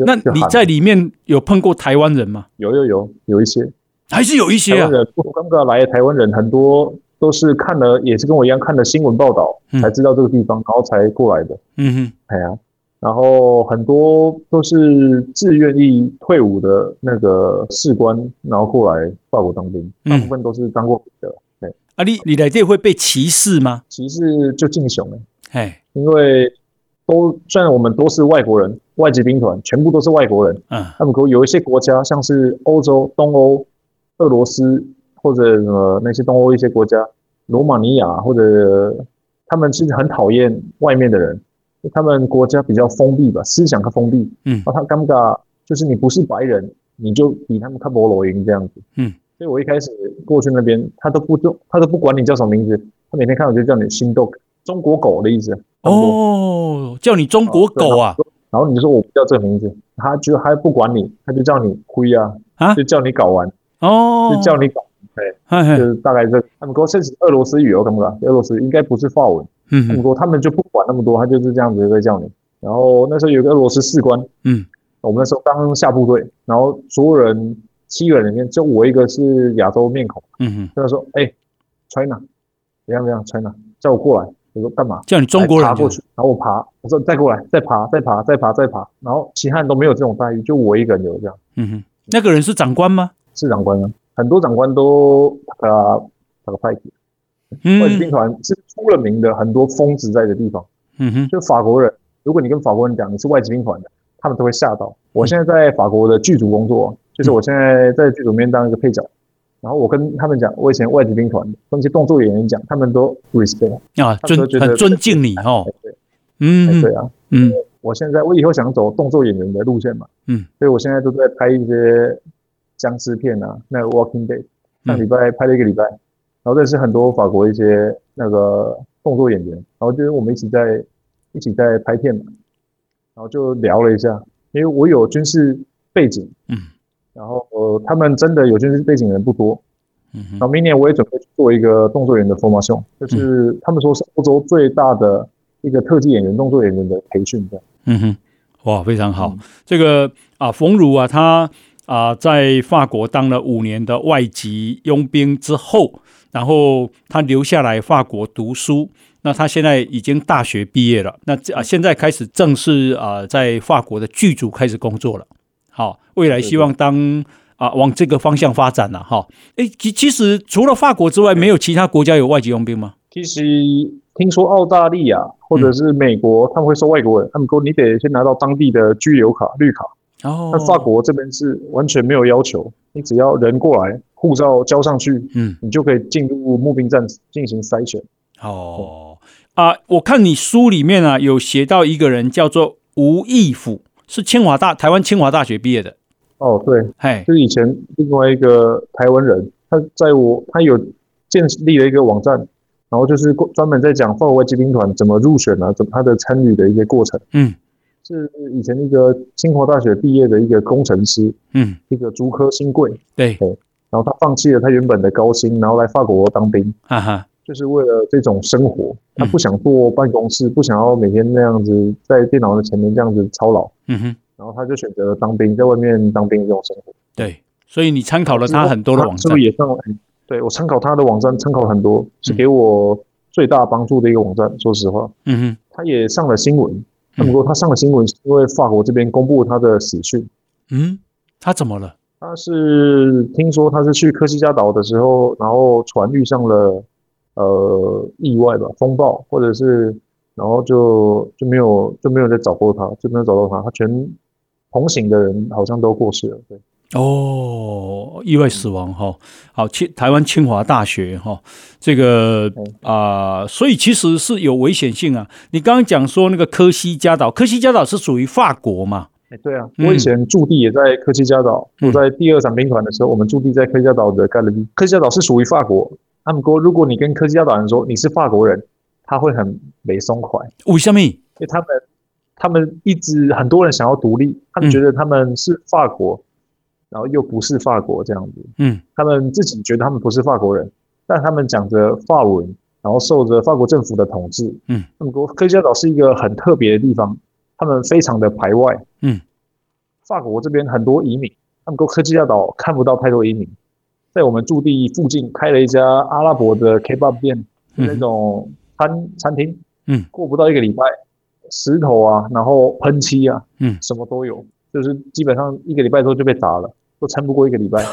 那你在里面有碰过台湾人吗？有有有有一些，还是有一些啊。刚刚来的台湾人很多。都是看了，也是跟我一样看了新闻报道，才知道这个地方，嗯、然后才过来的。嗯哼，哎呀，然后很多都是自愿意退伍的那个士官，然后过来法国当兵，大部分都是当过兵的。对、嗯，啊，你你来这会被歧视吗？歧视就敬雄了。哎，因为都虽然我们都是外国人，外籍兵团全部都是外国人。嗯，他们有一些国家，像是欧洲、东欧、俄罗斯。或者什么那些东欧一些国家，罗马尼亚或者他们其实很讨厌外面的人，他们国家比较封闭吧，思想很封闭。嗯，然后他尴尬，就是你不是白人，你就比他们看不裸赢这样子。嗯，所以我一开始过去那边，他都不都他都不管你叫什么名字，他每天看到就叫你新 dog，中国狗的意思。哦，叫你中国狗啊？然后你就说我不叫这个名字，他就还不管你，他就叫你灰啊，啊，就叫你搞完哦，就叫你搞。对，就是大概这，他们说这是俄罗斯语哦，怎么俄罗斯应该不是法文。嗯，他们说他们就不管那么多，他就是这样子在叫你。然后那时候有个俄罗斯士官，嗯，我们那时候刚下部队，然后所有人七个人里面就我一个是亚洲面孔，嗯哼，他说哎，China，怎样怎样，China，叫我过来，我说干嘛？叫你中国人爬过去，然后我爬，我说再过来，再爬，再爬，再爬，再爬，然后其他人都没有这种待遇，就我一个人有这样。嗯哼，那个人是长官吗？是长官啊。很多长官都他他个派系，外籍兵团是出了名的很多疯子在的地方。嗯哼，就法国人，如果你跟法国人讲你是外籍兵团的，他们都会吓到。我现在在法国的剧组工作，就是我现在在剧组里面当一个配角。然后我跟他们讲，我以前外籍兵团的，跟一些动作演员讲，他们都 respect 啊，尊很尊敬你 哦。对，嗯，对啊，嗯，我现在我以后想走动作演员的路线嘛，嗯，所以我现在都在拍一些。僵尸片啊，那个《Walking Dead》上礼拜拍了一个礼拜，嗯、然后认识很多法国一些那个动作演员，然后就是我们一起在一起在拍片嘛，然后就聊了一下，因为我有军事背景，嗯，然后呃他们真的有军事背景的人不多，嗯哼，然后明年我也准备做一个动作演员的 formation，就是他们说是欧洲最大的一个特技演员、动作演员的培训这样，嗯哼，哇，非常好，嗯、这个啊，冯儒啊，他。啊、呃，在法国当了五年的外籍佣兵之后，然后他留下来法国读书。那他现在已经大学毕业了。那啊，现在开始正式啊，在法国的剧组开始工作了。好，未来希望当啊往这个方向发展了哈。哎，其其实除了法国之外，没有其他国家有外籍佣兵吗？其实听说澳大利亚或者是美国，他们会收外国人。他们说你得先拿到当地的居留卡、绿卡。那法国这边是完全没有要求，你只要人过来，护照交上去，嗯，你就可以进入募兵站进行筛选。哦，啊，我看你书里面啊有写到一个人叫做吴义甫，是清华大台湾清华大学毕业的。哦，对，嘿，就是以前另外一个台湾人，他在我他有建立了一个网站，然后就是专门在讲法国外籍兵团怎么入选啊，怎么他的参与的一些过程，嗯。是以前一个清华大学毕业的一个工程师，嗯，一个竹科新贵，对，然后他放弃了他原本的高薪，然后来法国当兵，哈哈，就是为了这种生活，他不想坐办公室，不想要每天那样子在电脑的前面这样子操劳，嗯哼，然后他就选择了当兵，在外面当兵这种生活。对，所以你参考了他很多的网站，是不是也上？对，我参考他的网站，参考很多，是给我最大帮助的一个网站。说实话，嗯哼，他也上了新闻。他们说他上了新闻，是因为法国这边公布他的死讯。嗯，他怎么了？他是听说他是去科西嘉岛的时候，然后船遇上了呃意外吧，风暴，或者是然后就就没有就没有再找过他，就没有找到他。他全同行的人好像都过世了，对。哦，意外死亡哈，好，清台湾清华大学哈，这个啊、呃，所以其实是有危险性啊。你刚刚讲说那个科西嘉岛，科西嘉岛是属于法国嘛？哎，对啊，我以前驻地也在科西嘉岛，我、嗯、在第二伞兵团的时候，我们驻地在科西嘉岛的盖勒比。科西嘉岛是属于法国，他们说，如果你跟科西嘉岛人说你是法国人，他会很没松快。为什么？因为他们他们一直很多人想要独立，他们觉得他们是法国，嗯、然后又不是法国这样子。嗯，他们自己觉得他们不是法国人，但他们讲着法文，然后受着法国政府的统治。嗯，他们说科西嘉岛是一个很特别的地方，他们非常的排外。嗯，法国这边很多移民，他们说科西嘉岛看不到太多移民。在我们驻地附近开了一家阿拉伯的 Kebab 店，嗯、那种餐餐厅。嗯，过不到一个礼拜，石头啊，然后喷漆啊，嗯，什么都有，就是基本上一个礼拜之后就被砸了，都撑不过一个礼拜，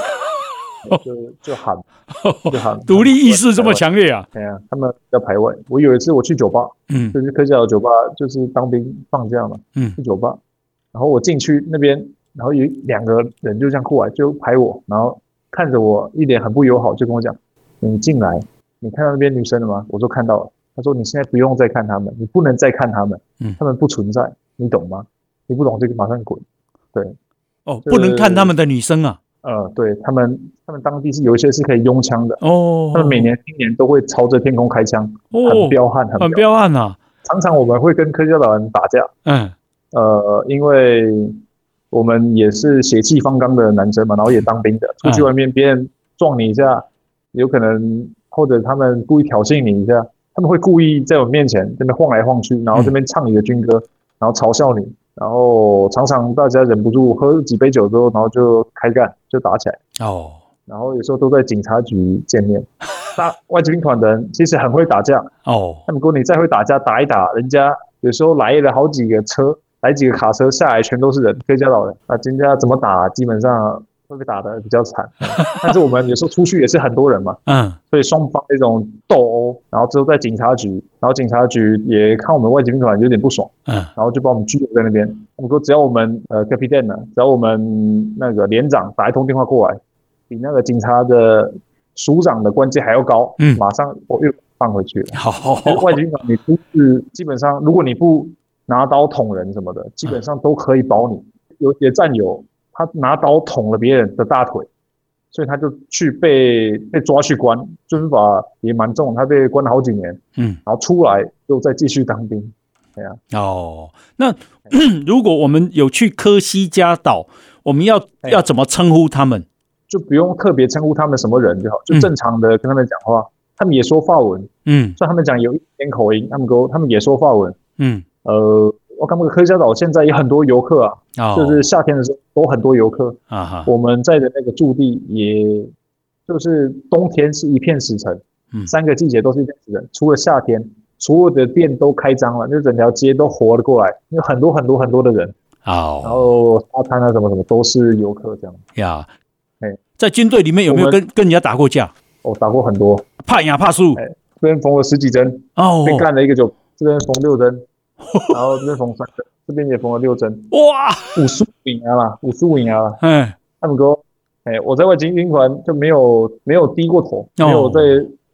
就就喊就喊，独立意识这么强烈啊！对啊，他们要排外。我有一次我去酒吧，嗯，就是科西嘉岛酒吧，就是当兵放假嘛，嗯，去酒吧，然后我进去那边，然后有两个人就这样过来就排我，然后。看着我一脸很不友好，就跟我讲：“你进来，你看到那边女生了吗？”我说：“看到了。”他说：“你现在不用再看他们，你不能再看他们，嗯，他们不存在，你懂吗？你不懂这个，马上滚。”对，哦，不能看他们的女生啊。呃，对他们，他们当地是有一些是可以拥枪的。哦，他们每年今年都会朝着天空开枪，哦，很彪悍，很彪悍。啊。常常我们会跟科西嘉岛人打架，嗯，呃，因为。我们也是血气方刚的男生嘛，然后也当兵的，出去外面别人撞你一下，有可能或者他们故意挑衅你一下，他们会故意在我面前这边晃来晃去，然后这边唱你的军歌，然后嘲笑你，然后常常大家忍不住喝几杯酒之后，然后就开干，就打起来。哦，然后有时候都在警察局见面。那外籍兵团的人其实很会打架哦，那如果你再会打架，打一打，人家有时候来了好几个车。来几个卡车下来，全都是人，黑家老人。那人家怎么打，基本上会被打得比较惨。但是我们有时候出去也是很多人嘛，嗯，所以双方那种斗殴，然后之后在警察局，然后警察局也看我们外籍兵团有点不爽，嗯，然后就把我们拘留在那边。我们说只要我们呃 Captain 呢，只要我们那个连长打一通电话过来，比那个警察的署长的官阶还要高，嗯，马上我又放回去了。好，外籍兵团你不是基本上，如果你不拿刀捅人什么的，基本上都可以保你。有些战友他拿刀捅了别人的大腿，所以他就去被被抓去关，军法也蛮重，他被关了好几年。嗯，然后出来又再继续当兵。对啊。哦，那 如果我们有去科西嘉岛，我们要要怎么称呼他们？就不用特别称呼他们什么人就好，就正常的跟他们讲话。嗯、他们也说法文，嗯，虽然他们讲有一点口音，他们说他们也说法文，嗯。呃，我看那个科西嘉岛现在也很多游客啊，哦、就是夏天的时候都很多游客。啊哈。我们在的那个驻地，也就是冬天是一片死城，嗯，三个季节都是一片死城，除了夏天，所有的店都开张了，就整条街都活了过来，有很多很多很多的人，哦，然后沙滩啊什么什么都是游客这样。呀，哎，在军队里面有没有跟跟人家打过架？哦，打过很多，怕赢怕输，哎，这边缝了十几针，哦，被干了一个就这边缝六针。然后这边缝三针，这边也缝了六针。哇，五十五赢了，五十五赢了。嗯，他们说，哎，我在外籍兵团就没有没有低过头，哦、没有在，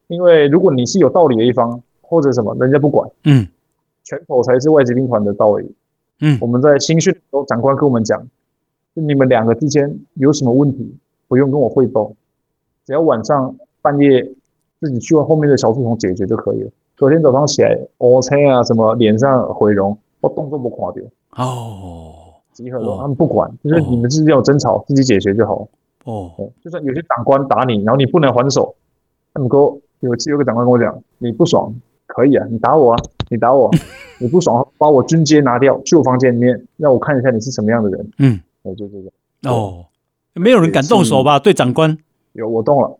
因为如果你是有道理的一方或者什么，人家不管。嗯，拳头才是外籍兵团的道理。嗯，我们在新训的时候，长官跟我们讲，就你们两个之间有什么问题，不用跟我汇报，只要晚上半夜自己去后面的小树丛解决就可以了。昨天早上起来，O C 啊，什么脸上毁容，我动作不垮掉哦，集合了，他们不管，就是你们自己有争吵，自己解决就好。哦，就算有些长官打你，然后你不能还手，他们说有次有个长官跟我讲，你不爽可以啊，你打我啊，你打我，你不爽把我军阶拿掉，去我房间里面让我看一下你是什么样的人。嗯，我就这个。哦，没有人敢动手吧？对长官？有我动了，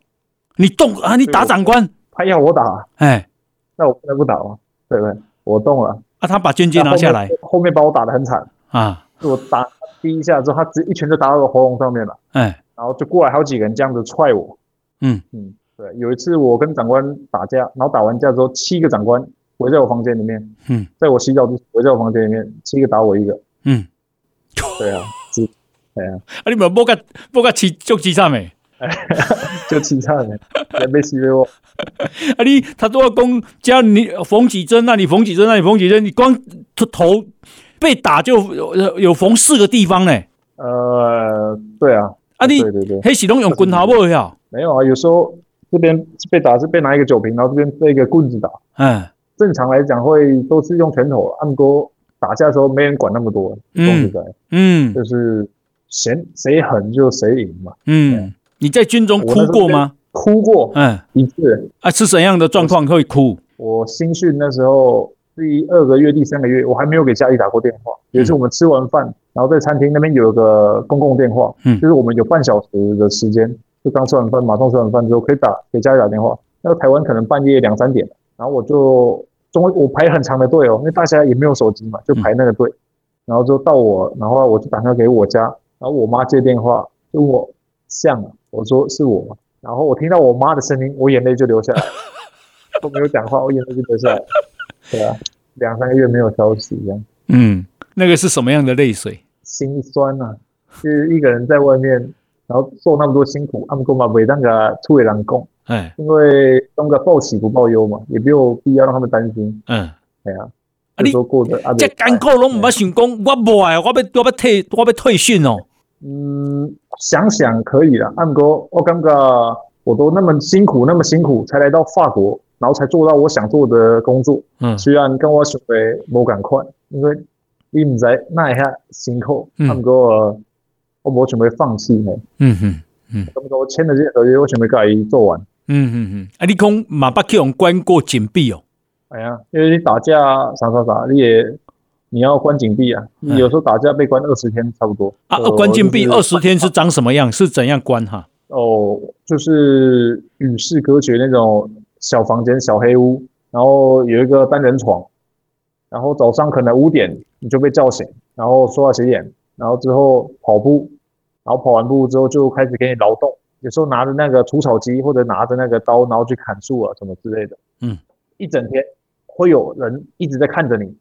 你动啊？你打长官？他要我打，哎。那我不能不打吗？对不对？我动了啊！他把军阶拿下来后，后面把我打得很惨啊！我打第一下之后，他直接一拳就打到我喉咙上面了。哎，然后就过来好几个人这样子踹我。嗯嗯，对。有一次我跟长官打架，然后打完架之后，七个长官围在我房间里面。嗯，在我洗澡之前围在我房间里面，七个打我一个。嗯，对啊，是，对啊。啊，你们不敢不敢起就起上没？就起上没？也被欺负我。啊！你他都要攻，叫你缝几针，那你缝几针，那你缝几针，你光头头被打就有有缝四个地方呢。呃，对啊。啊，你对对对，黑喜东用滚头不要？没有啊，有时候这边被打是被拿一个酒瓶，然后这边被一个棍子打。嗯，正常来讲会都是用拳头，按哥打架的时候没人管那么多。嗯，嗯，就是谁谁狠就谁赢嘛。嗯，你在军中哭过吗？哭过，嗯，一次。啊，是怎样的状况会哭？我新训那时候第二个月、第三个月，我还没有给家里打过电话。有一次我们吃完饭，然后在餐厅那边有个公共电话，嗯，就是我们有半小时的时间，就刚吃完饭，马上吃完饭之后可以打给家里打电话。那个台湾可能半夜两三点，然后我就中我排很长的队哦，因为大家也没有手机嘛，就排那个队，然后就到我，然后我就打电话给我家，然后我妈接电话，就我像，我说是我。然后我听到我妈的声音，我眼泪就流下来，都没有讲话，我眼泪就流下来。对啊，两三个月没有消息这样。嗯，那个是什么样的泪水？心酸啊，就是一个人在外面，然后做那么多辛苦，他们干嘛为那个出人工？哎，因为东个报喜不报忧嘛，也没有必要让他们担心。嗯，对啊。啊，你说过的啊，这艰苦拢唔捌想讲，我不爱，我要我要退，我要退训哦。嗯，想想可以了。按哥，我感觉我都那么辛苦，那么辛苦才来到法国，然后才做到我想做的工作。嗯，虽然跟我想的没赶快，因为你唔知那一下辛苦。按哥，我冇准备放弃呢。嗯哼嗯，咁多签的这些合约，我准备可以做完。嗯嗯嗯，啊，你讲马巴克用关过禁闭哦？哎呀，因为你打架啥啥啥，你也。你要关禁闭啊！你有时候打架被关二十天差不多啊。关禁闭二十天是长什么样？是怎样关哈？哦，就是与世隔绝那种小房间、小黑屋，然后有一个单人床，然后早上可能五点你就被叫醒，然后刷牙洗脸，然后之后跑步，然后跑完步之后就开始给你劳动，有时候拿着那个除草机或者拿着那个刀，然后去砍树啊什么之类的。嗯，一整天会有人一直在看着你。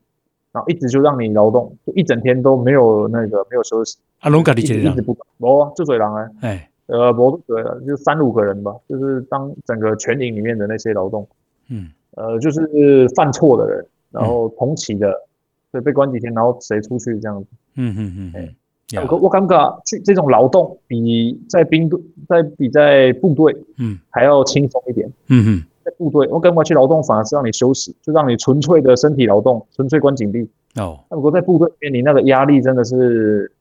然后一直就让你劳动，就一整天都没有那个没有休息。啊，龙哥，你觉得？一直不，哦，就水狼哎，哎，呃，不对了，就三五个人吧，就是当整个全营里面的那些劳动，嗯，呃，就是犯错的人，然后同期的，对，被关几天，然后谁出去这样子，嗯嗯嗯，哎，我我感觉去这种劳动比在兵队，在比在部队，嗯，还要轻松一点，嗯嗯。在部队，我跟我去劳动反而是让你休息，就让你纯粹的身体劳动，纯粹关紧闭。哦，那如果在部队里面，你那个压力真的是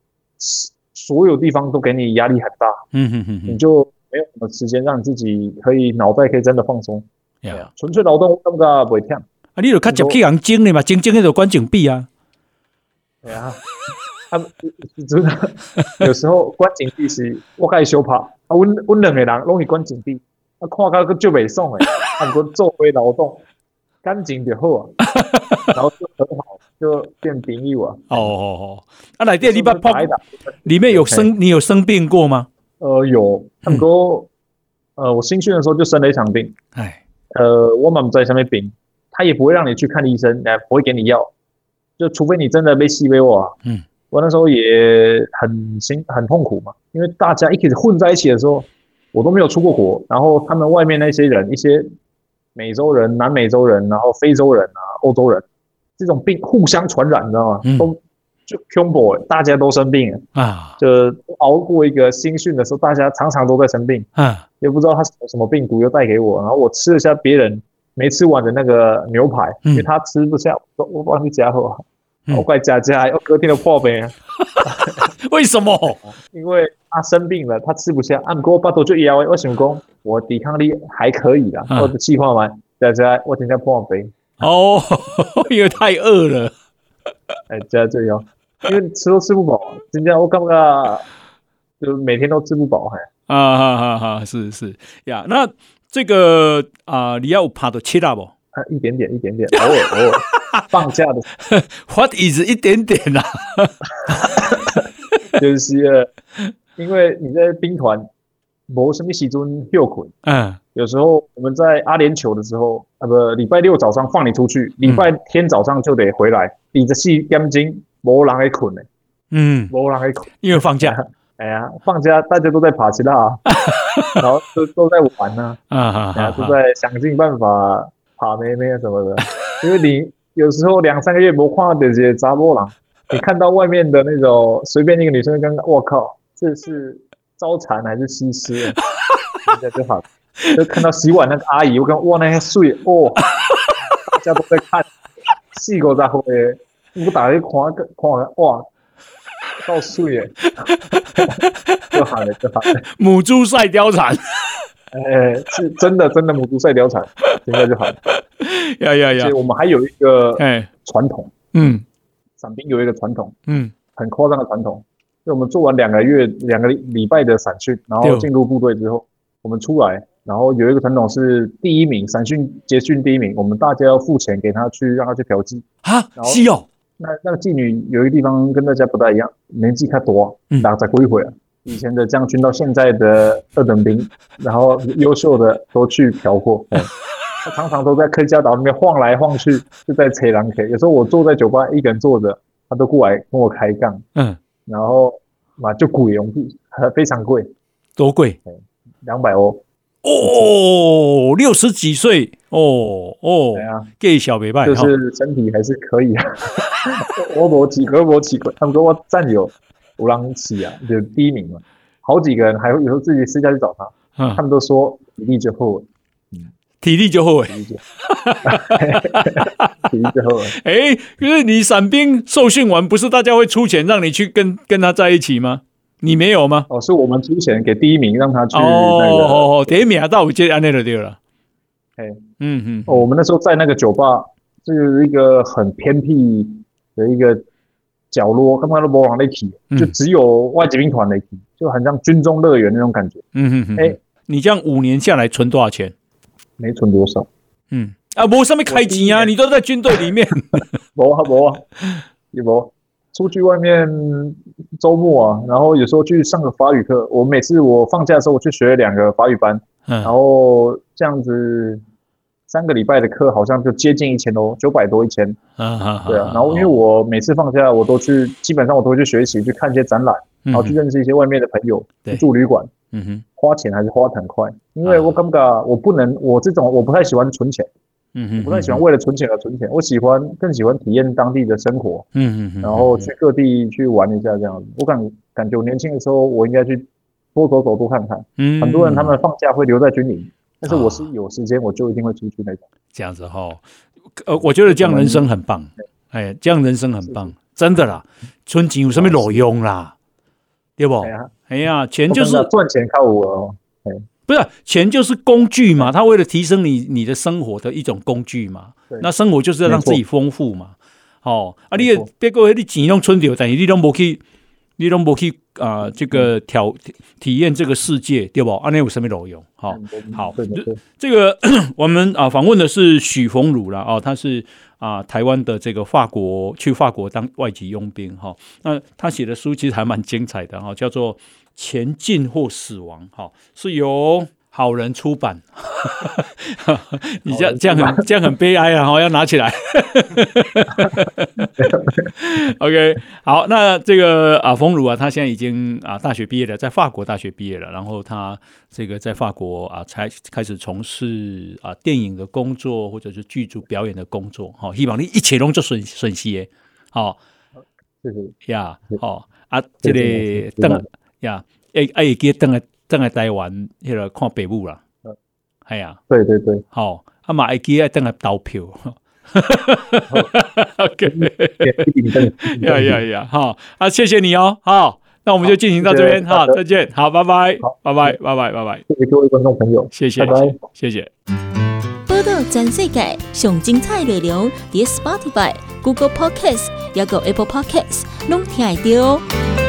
所有地方都给你压力很大。嗯哼哼，你就没有什么时间让你自己可以脑袋可以真的放松。呀，纯粹劳动，感觉不会忝。啊，你就较接去人精的嘛，精精那种关禁闭啊。对啊，他们真的有时候关禁闭是我开始修跑啊，我我两个人容易关禁闭。看到个就袂爽诶，很多做回劳动，干净就好啊，然后就很好，就变朋友啊。哦哦哦，啊来电你把泡里面有生，你有生病过吗？呃，有，很多，呃，我新训的时候就生了一场病。哎，呃，我们在上面病，他也不会让你去看医生，也不会给你药，就除非你真的被吸微我。嗯，我那时候也很辛很痛苦嘛，因为大家一起混在一起的时候。我都没有出过国，然后他们外面那些人，一些美洲人、南美洲人，然后非洲人啊、欧洲人，这种病互相传染，你知道吗？嗯、都就恐怖，大家都生病啊，就熬过一个新训的时候，大家常常都在生病啊，也不知道他什么什么病毒又带给我，然后我吃了下别人没吃完的那个牛排，嗯、因为他吃不下，我我帮你夹好，我怪夹夹，要隔天的破病。为什么？因为他生病了，他吃不下。按过巴头就腰，我想讲，我抵抗力还可以啦。我的计划完，再再我今天破杯。哦，因为太饿了。哎，加这样，因为吃都吃不饱。今天我感觉就每天都吃不饱，还啊哈哈哈，是是呀。那这个啊，你要爬到七大不？啊一点点，一点点，偶尔偶尔。放假的，What is 一点点啊？就是，因为你在兵团，没什么时间休困。嗯，有时候我们在阿联酋的时候，啊不，礼拜六早上放你出去，礼拜天早上就得回来，你这是眼睛没人会困的。嗯，没人会困，因为放假。哎呀，放假大家都在爬其他，然后都都在玩呢，啊啊，都在想尽办法爬妹妹什么的，因为你。有时候两三个月没看到这些查某人，你看到外面的那种随便一个女生，刚刚我靠，这是招蝉还是西施？现在就好。就看到洗碗那个阿姨，我看哇，那些水哦，大家都在看，四个在后面，我打开看个看哇，到水耶，就好了就好了。母猪赛貂蝉，哎，是真的真的母猪赛貂蝉，现在就好了。呀呀呀！我们还有一个哎传统，嗯，伞兵有一个传统，嗯，很夸张的传统，就我们做完两个月两个礼拜的散训，然后进入部队之后，我们出来。然后有一个传统是第一名，散训结训第一名，我们大家要付钱给他去，让他去嫖妓。啊，是哦。那那个妓女有一个地方跟大家不太一样，年纪太多，打再过一会儿。以前的将军到现在的二等兵，然后优秀的都去嫖过。他常常都在客家岛里面晃来晃去，就在扯狼 K。有时候我坐在酒吧一个人坐着，他都过来跟我开杠。嗯，然后嘛就贵哦，非常贵。多贵？两百欧。哦，六十几岁哦哦，对啊，给小别拜，就是身体还是可以啊。我我几个我几个，他们说我战友五郎起啊，就第一名嘛。好几个人还会有时候自己私下去找他，他们都说体力就厚，嗯，体力就后悔，体力就厚 哎。哎，因为你伞兵受训完，不是大家会出钱让你去跟跟他在一起吗？你没有吗？哦，是我们出钱给第一名，让他去那个。哦哦哦，第一名啊，到我接安内的对了。哎，嗯嗯。哦，我们那时候在那个酒吧，是一个很偏僻的一个角落，根本都没人在去，就只有外籍兵团在去，就很像军中乐园那种感觉。嗯嗯嗯。哎，你这样五年下来存多少钱？没存多少。嗯啊，没上面开机啊，你都在军队里面。没 啊没啊，有没？出去外面周末啊，然后有时候去上个法语课。我每次我放假的时候，我去学两个法语班，嗯、然后这样子三个礼拜的课好像就接近一千多，九百多一千。嗯嗯，对啊。然后因为我每次放假，我都去，基本上我都会去学习，去看一些展览，然后去认识一些外面的朋友，去住旅馆。嗯哼，花钱还是花很快，因为我感觉我不能，我这种我不太喜欢存钱。嗯哼，我不太喜欢为了存钱而存钱，我喜欢更喜欢体验当地的生活。嗯嗯，然后去各地去玩一下这样子。我感感觉我年轻的时候，我应该去多走走多看看。嗯，很多人他们放假会留在军营，但是我是有时间我就一定会出去那种。这样子哈，呃，我觉得这样人生很棒。哎，这样人生很棒，真的啦。存钱有什么路用啦？对不？哎呀，钱就是赚钱靠我哦。不是钱就是工具嘛，他为了提升你你的生活的一种工具嘛。那生活就是要让自己丰富嘛。错哦，啊你，别个你钱拢存着，但是你拢无去，你拢无去啊，这个挑体验这个世界，对不？啊，那有什么路用？好、哦，好，这个 我们啊访问的是许逢儒了啊，他是啊台湾的这个法国去法国当外籍佣兵哈、那他写的书其实还蛮精彩的哈、叫做。前进或死亡，哈，是由好人出版。你这样这样很这样很悲哀啊！哈，要拿起来。OK，好，那这个啊，逢儒啊，他现在已经啊大学毕业了，在法国大学毕业了，然后他这个在法国啊才开始从事啊电影的工作，或者是剧组表演的工作。哈，希望你一切拢做顺顺心。好，谢谢呀，好啊，这里等。呀，哎哎，记得等下等下台湾，迄个看北部啦。嗯，系啊，对对对，好，阿妈，记得等下投票。OK，呀呀呀，好，啊，谢谢你哦，好，那我们就进行到这边，好，再见，好，拜拜，拜拜，拜拜，拜拜，谢谢各位观众朋友，谢谢，拜拜，谢谢。报道全世界上精彩内容，喺 Spotify、Google Podcasts，还有 Apple Podcasts，拢听得到。